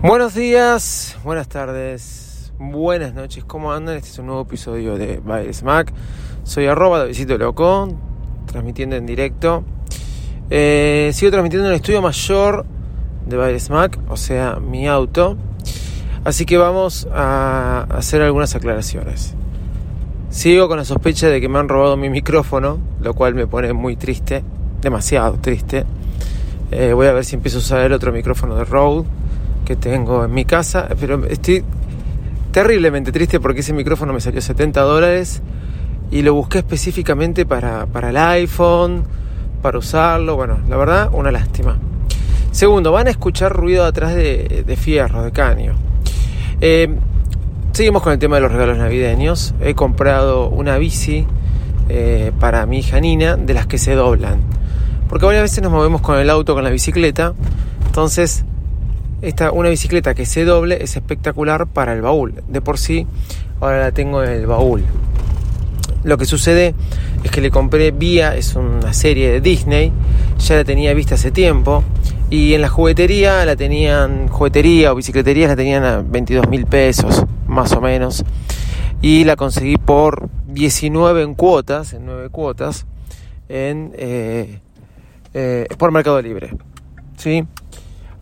Buenos días, buenas tardes, buenas noches, ¿cómo andan? Este es un nuevo episodio de Baile Smack. Soy arroba Davidito Loco, transmitiendo en directo. Eh, sigo transmitiendo en el estudio mayor de Baile Smack, o sea, mi auto. Así que vamos a hacer algunas aclaraciones. Sigo con la sospecha de que me han robado mi micrófono, lo cual me pone muy triste, demasiado triste. Eh, voy a ver si empiezo a usar el otro micrófono de Rode que tengo en mi casa, pero estoy terriblemente triste porque ese micrófono me salió 70 dólares y lo busqué específicamente para, para el iPhone, para usarlo, bueno, la verdad, una lástima. Segundo, van a escuchar ruido atrás de, de fierro, de caño. Eh, seguimos con el tema de los regalos navideños. He comprado una bici eh, para mi hija Nina, de las que se doblan. Porque varias veces nos movemos con el auto, con la bicicleta. Entonces esta, una bicicleta que se doble es espectacular para el baúl. De por sí, ahora la tengo en el baúl. Lo que sucede es que le compré Vía, es una serie de Disney, ya la tenía vista hace tiempo. Y en la juguetería la tenían, juguetería o bicicletería la tenían a 22 mil pesos, más o menos. Y la conseguí por 19 en cuotas, en 9 cuotas, en, eh, eh, por Mercado Libre. ¿Sí?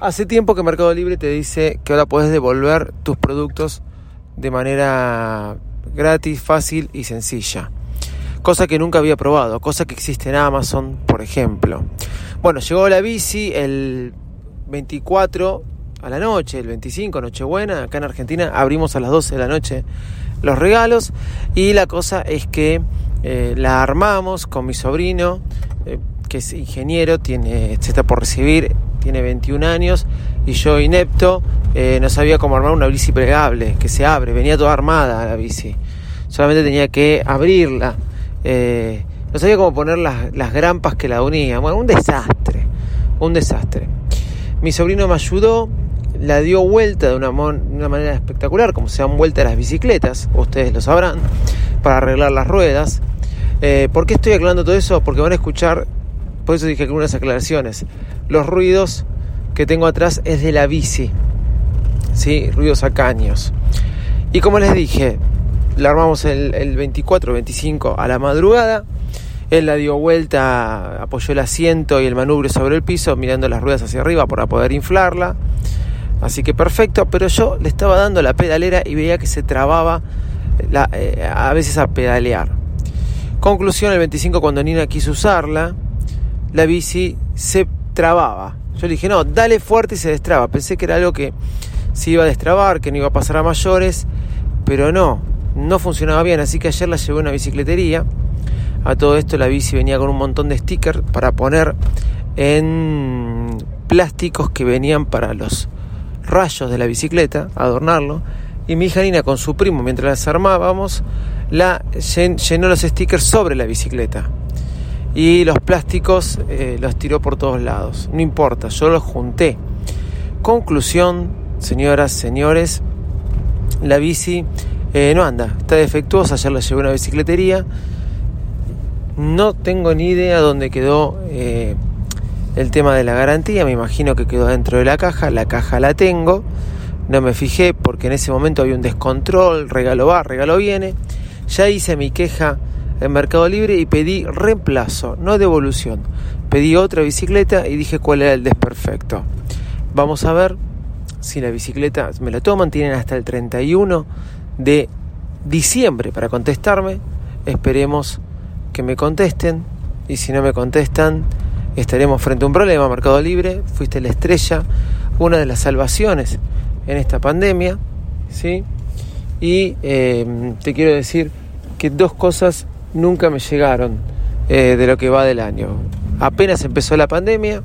Hace tiempo que Mercado Libre te dice que ahora puedes devolver tus productos de manera gratis, fácil y sencilla. Cosa que nunca había probado, cosa que existe en Amazon, por ejemplo. Bueno, llegó la bici el 24 a la noche, el 25, Nochebuena, acá en Argentina abrimos a las 12 de la noche los regalos y la cosa es que eh, la armamos con mi sobrino, eh, que es ingeniero, tiene, se está por recibir tiene 21 años y yo inepto eh, no sabía cómo armar una bici plegable que se abre, venía toda armada la bici, solamente tenía que abrirla, eh, no sabía cómo poner las, las grampas que la unían, bueno, un desastre, un desastre. Mi sobrino me ayudó, la dio vuelta de una, una manera espectacular, como se dan vuelta las bicicletas, ustedes lo sabrán, para arreglar las ruedas. Eh, ¿Por qué estoy aclarando todo eso? Porque van a escuchar por eso dije algunas aclaraciones. Los ruidos que tengo atrás es de la bici. ¿Sí? Ruidos a caños. Y como les dije, la armamos el, el 24, 25 a la madrugada. Él la dio vuelta, apoyó el asiento y el manubrio sobre el piso, mirando las ruedas hacia arriba para poder inflarla. Así que perfecto, pero yo le estaba dando la pedalera y veía que se trababa eh, a veces a pedalear. Conclusión, el 25 cuando Nina quiso usarla, la bici se trababa. Yo le dije, no, dale fuerte y se destraba. Pensé que era algo que se iba a destrabar, que no iba a pasar a mayores, pero no, no funcionaba bien. Así que ayer la llevé a una bicicletería. A todo esto la bici venía con un montón de stickers para poner en plásticos que venían para los rayos de la bicicleta, adornarlo. Y mi hija Nina con su primo, mientras las armábamos, la llenó los stickers sobre la bicicleta y los plásticos eh, los tiró por todos lados. No importa, yo los junté. Conclusión, señoras, señores, la bici eh, no anda, está defectuosa, ayer la llevé a una bicicletería. No tengo ni idea dónde quedó eh, el tema de la garantía, me imagino que quedó dentro de la caja, la caja la tengo, no me fijé porque en ese momento había un descontrol, regalo va, regalo viene. Ya hice mi queja en Mercado Libre y pedí reemplazo, no devolución. Pedí otra bicicleta y dije cuál era el desperfecto. Vamos a ver si la bicicleta me la toman. Tienen hasta el 31 de diciembre para contestarme. Esperemos que me contesten. Y si no me contestan, estaremos frente a un problema. Mercado Libre, fuiste la estrella, una de las salvaciones en esta pandemia. ¿sí? Y eh, te quiero decir que dos cosas nunca me llegaron eh, de lo que va del año. Apenas empezó la pandemia,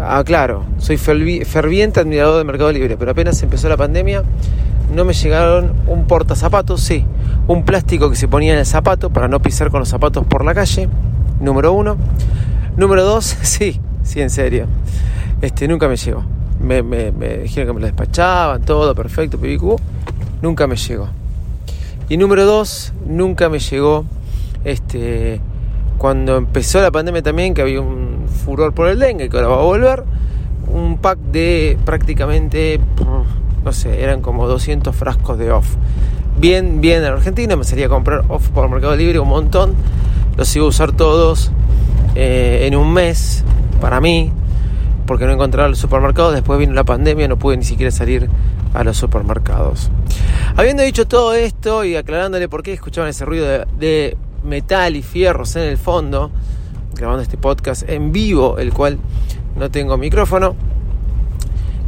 ah, claro, soy ferviente admirador de Mercado Libre, pero apenas empezó la pandemia no me llegaron un portazapatos, sí, un plástico que se ponía en el zapato para no pisar con los zapatos por la calle, número uno. Número dos, sí, sí, en serio, este, nunca me llegó. Me, dijeron que me lo despachaban, todo perfecto, pibicú, nunca me llegó. Y número dos, nunca me llegó, este, cuando empezó la pandemia también, que había un furor por el dengue, que ahora va a volver, un pack de prácticamente no sé, eran como 200 frascos de off. Bien, bien en Argentina, me salía a comprar off por Mercado Libre un montón. Los iba a usar todos eh, en un mes para mí, porque no encontraba los supermercados. Después vino la pandemia, no pude ni siquiera salir a los supermercados. Habiendo dicho todo esto y aclarándole por qué escuchaban ese ruido de, metal y fierros en el fondo, grabando este podcast en vivo, el cual no tengo micrófono,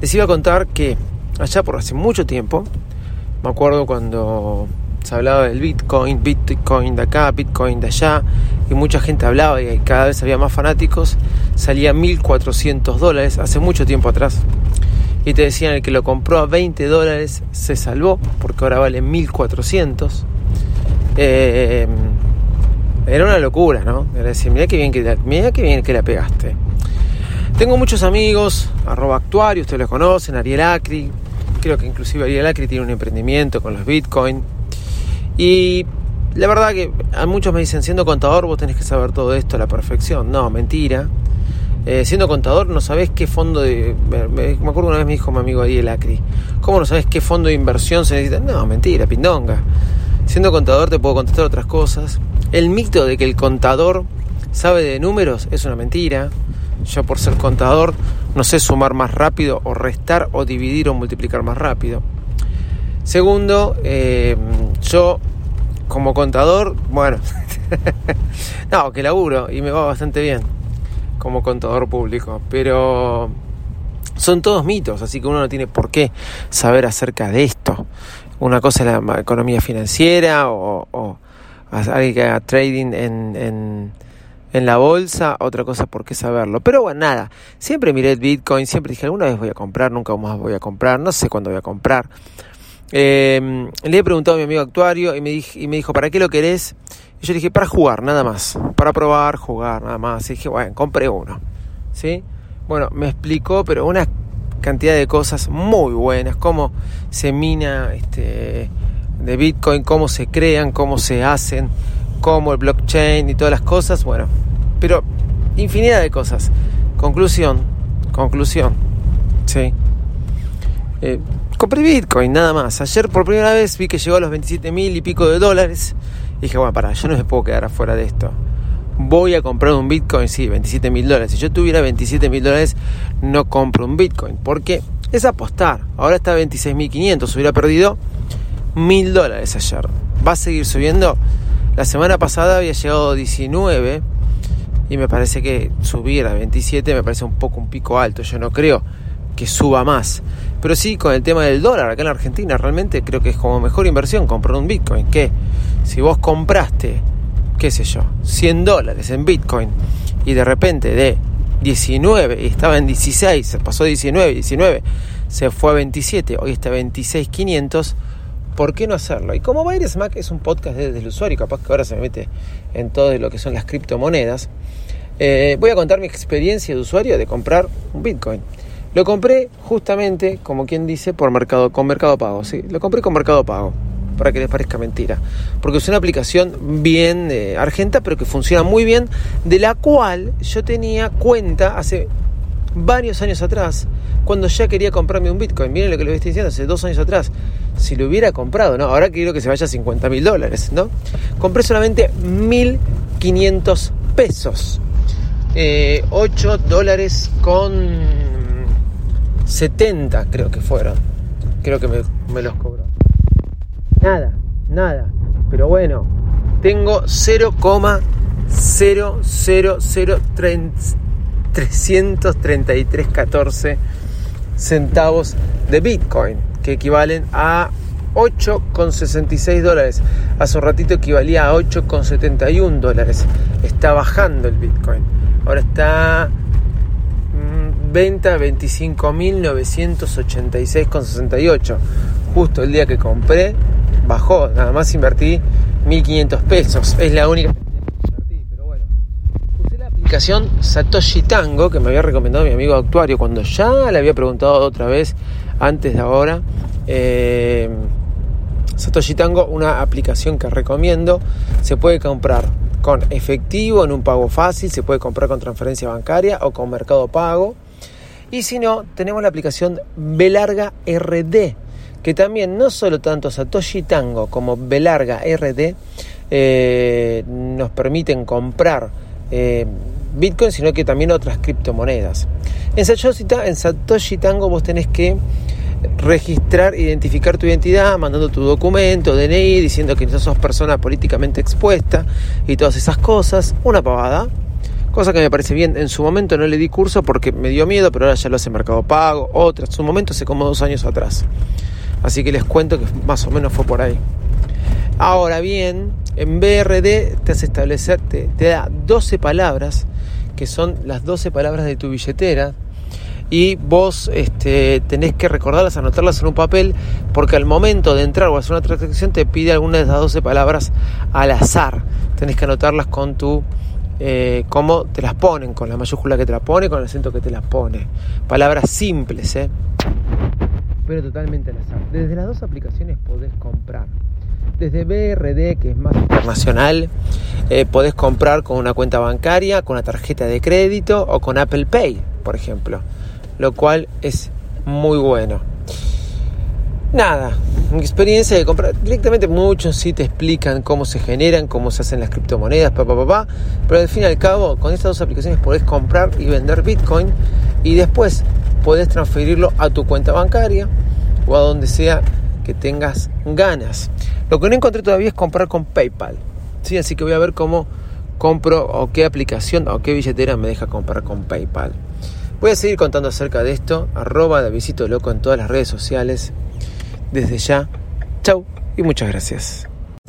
les iba a contar que allá por hace mucho tiempo. Me acuerdo cuando se hablaba del Bitcoin, Bitcoin de acá, Bitcoin de allá, y mucha gente hablaba y cada vez había más fanáticos. Salía 1400 dólares hace mucho tiempo atrás. Y te decían el que lo compró a 20 dólares se salvó, porque ahora vale 1400. Eh, era una locura, ¿no? Era decir, mira qué bien que, mira qué bien que la pegaste. Tengo muchos amigos, arroba actuario, ustedes los conocen, Ariel Acri, creo que inclusive Ariel Acri tiene un emprendimiento con los Bitcoin. Y la verdad que a muchos me dicen, siendo contador vos tenés que saber todo esto a la perfección. No, mentira. Eh, siendo contador no sabés qué fondo de... Me, acuerdo una vez me dijo mi amigo Ariel Acri, ¿cómo no sabés qué fondo de inversión se necesita? No, mentira, pindonga. Siendo contador te puedo contestar otras cosas. El mito de que el contador sabe de números es una mentira. Yo por ser contador no sé sumar más rápido o restar o dividir o multiplicar más rápido. Segundo, eh, yo como contador, bueno, no, que laburo y me va bastante bien como contador público, pero son todos mitos, así que uno no tiene por qué saber acerca de esto. Una cosa es la economía financiera o, o alguien que haga trading en en la bolsa, otra cosa por qué saberlo. Pero bueno, nada, siempre miré el Bitcoin, siempre dije, alguna vez voy a comprar, nunca más voy a comprar, no sé cuándo voy a comprar. Em, le he preguntado a mi amigo actuario y me, dijo, ¿para qué lo querés? Y yo le dije, para jugar, nada más, para probar, jugar, nada más. Y dije, bueno, compré uno. ¿Sí? Bueno, me explicó, pero una cantidad de cosas muy buenas, cómo se mina este, de Bitcoin, cómo se crean, cómo se hacen como el blockchain y todas las cosas, bueno, pero infinidad de cosas. Conclusión, conclusión, sí. Eh, compré Bitcoin, nada más. Ayer por primera vez vi que llegó a los 27 mil y pico de dólares. Y dije, bueno, para, yo no me puedo quedar afuera de esto. Voy a comprar un Bitcoin, sí, 27 mil dólares. Si yo tuviera 27 mil dólares, no compro un Bitcoin. Porque es apostar. Ahora está a 26 mil 500. Hubiera perdido mil dólares ayer. ¿Va a seguir subiendo? La semana pasada había llegado a 19 y me parece que subir a 27 me parece un poco un pico alto. Yo no creo que suba más. Pero sí con el tema del dólar acá en Argentina, realmente creo que es como mejor inversión comprar un Bitcoin. Que si vos compraste, qué sé yo, 100 dólares en Bitcoin y de repente de 19 y estaba en 16, se pasó 19, 19, se fue a 27, hoy está a 26.500 ¿por qué no hacerlo? Y como Baires Mac es un podcast desde el usuario, capaz que ahora se me mete en todo lo que son las criptomonedas, eh, voy a contar mi experiencia de usuario de comprar un Bitcoin. Lo compré justamente, como quien dice, por mercado, con Mercado Pago. Sí, lo compré con Mercado Pago, para que les parezca mentira. Porque es una aplicación bien eh, argenta, pero que funciona muy bien, de la cual yo tenía cuenta hace varios años atrás, cuando ya quería comprarme un Bitcoin. Miren lo que le estoy diciendo, hace dos años atrás. Si lo hubiera comprado, ¿no? Ahora quiero que se vaya a 50 mil dólares, ¿no? Compré solamente 1.500 pesos. 8 eh, dólares con 70 creo que fueron. Creo que me, me los cobró. Nada, nada. Pero bueno, tengo 0,00030 333,14 centavos de Bitcoin, que equivalen a 8,66 dólares. Hace un ratito equivalía a 8,71 dólares. Está bajando el Bitcoin. Ahora está venta 25.986,68. Justo el día que compré, bajó. Nada más invertí 1.500 pesos. Es la única aplicación Satoshi Tango, que me había recomendado mi amigo actuario cuando ya le había preguntado otra vez antes de ahora. Eh, Satoshi Tango, una aplicación que recomiendo, se puede comprar con efectivo en un pago fácil, se puede comprar con transferencia bancaria o con mercado pago. Y si no, tenemos la aplicación Belarga RD, que también no solo tanto Satoshi Tango como Belarga RD eh, nos permiten comprar eh, Bitcoin, sino que también otras criptomonedas. En Satoshi, en Satoshi Tango vos tenés que registrar, identificar tu identidad, mandando tu documento, DNI, diciendo que no sos persona políticamente expuesta y todas esas cosas. Una pavada. Cosa que me parece bien. En su momento no le di curso porque me dio miedo, pero ahora ya lo hace Mercado Pago. Otra, en su momento hace como dos años atrás. Así que les cuento que más o menos fue por ahí. Ahora bien, en BRD te hace establecer, te, da 12 palabras, que son las 12 palabras de tu billetera, y vos este, tenés que recordarlas, anotarlas en un papel, porque al momento de entrar o hacer una transacción te pide alguna de esas 12 palabras al azar. Tenés que anotarlas con tu, eh, cómo te las ponen, con la mayúscula que te la pone, con el acento que te las pone. Palabras simples, ¿eh? pero totalmente al azar. Desde las dos aplicaciones podés comprar. Desde BRD, que es más internacional, eh, podés comprar con una cuenta bancaria, con una tarjeta de crédito o con Apple Pay, por ejemplo lo cual es muy bueno. Nada, mi experiencia de comprar directamente muchos sí te explican cómo se generan, cómo se hacen las criptomonedas, papá, papá, pero al fin y al cabo con estas dos aplicaciones podés comprar y vender Bitcoin y después podés transferirlo a tu cuenta bancaria o a donde sea que tengas ganas. Lo que no encontré todavía es comprar con PayPal, ¿sí? así que voy a ver cómo compro o qué aplicación o qué billetera me deja comprar con PayPal. Voy a seguir contando acerca de esto, arroba de Visito Loco en todas las redes sociales. Desde ya, chau y muchas gracias.